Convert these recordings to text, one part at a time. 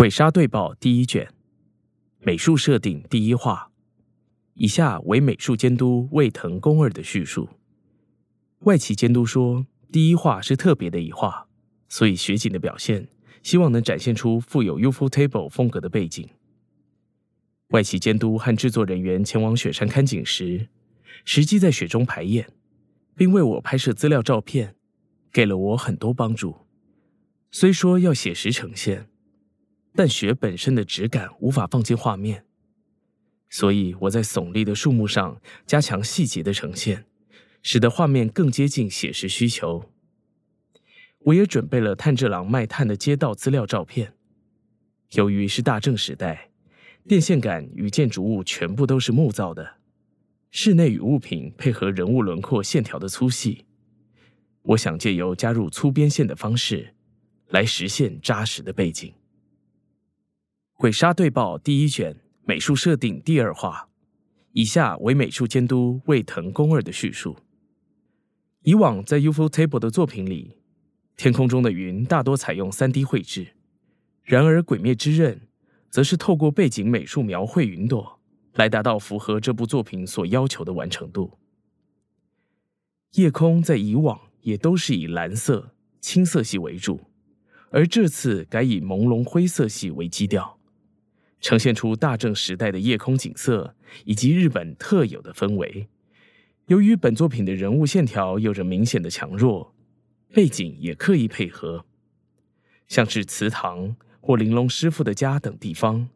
鬼杀队报第一卷，美术设定第一话。以下为美术监督魏藤公二的叙述。外企监督说，第一话是特别的一画，所以雪景的表现希望能展现出富有 UFO Table 风格的背景。外企监督和制作人员前往雪山看景时，实际在雪中排演，并为我拍摄资料照片，给了我很多帮助。虽说要写实呈现。但雪本身的质感无法放进画面，所以我在耸立的树木上加强细节的呈现，使得画面更接近写实需求。我也准备了炭治郎卖炭的街道资料照片。由于是大正时代，电线杆与建筑物全部都是木造的，室内与物品配合人物轮廓线条的粗细，我想借由加入粗边线的方式，来实现扎实的背景。《鬼杀队报》第一卷美术设定第二话，以下为美术监督魏藤公二的叙述。以往在 UFO Table 的作品里，天空中的云大多采用三 D 绘制，然而《鬼灭之刃》则是透过背景美术描绘云朵，来达到符合这部作品所要求的完成度。夜空在以往也都是以蓝色、青色系为主，而这次改以朦胧灰色系为基调。呈现出大正时代的夜空景色以及日本特有的氛围。由于本作品的人物线条有着明显的强弱，背景也刻意配合，像是祠堂或玲珑师傅的家等地方，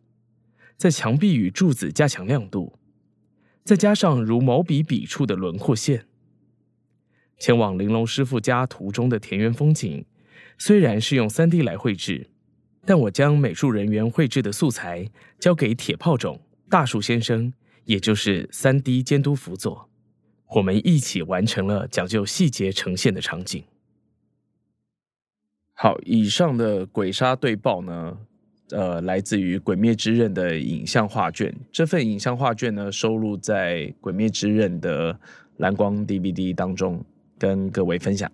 在墙壁与柱子加强亮度，再加上如毛笔笔触的轮廓线。前往玲珑师傅家途中的田园风景，虽然是用三 D 来绘制。但我将美术人员绘制的素材交给铁炮种大树先生，也就是三 D 监督辅佐，我们一起完成了讲究细节呈现的场景。好，以上的鬼杀对报呢，呃，来自于《鬼灭之刃》的影像画卷。这份影像画卷呢，收录在《鬼灭之刃》的蓝光 DVD 当中，跟各位分享。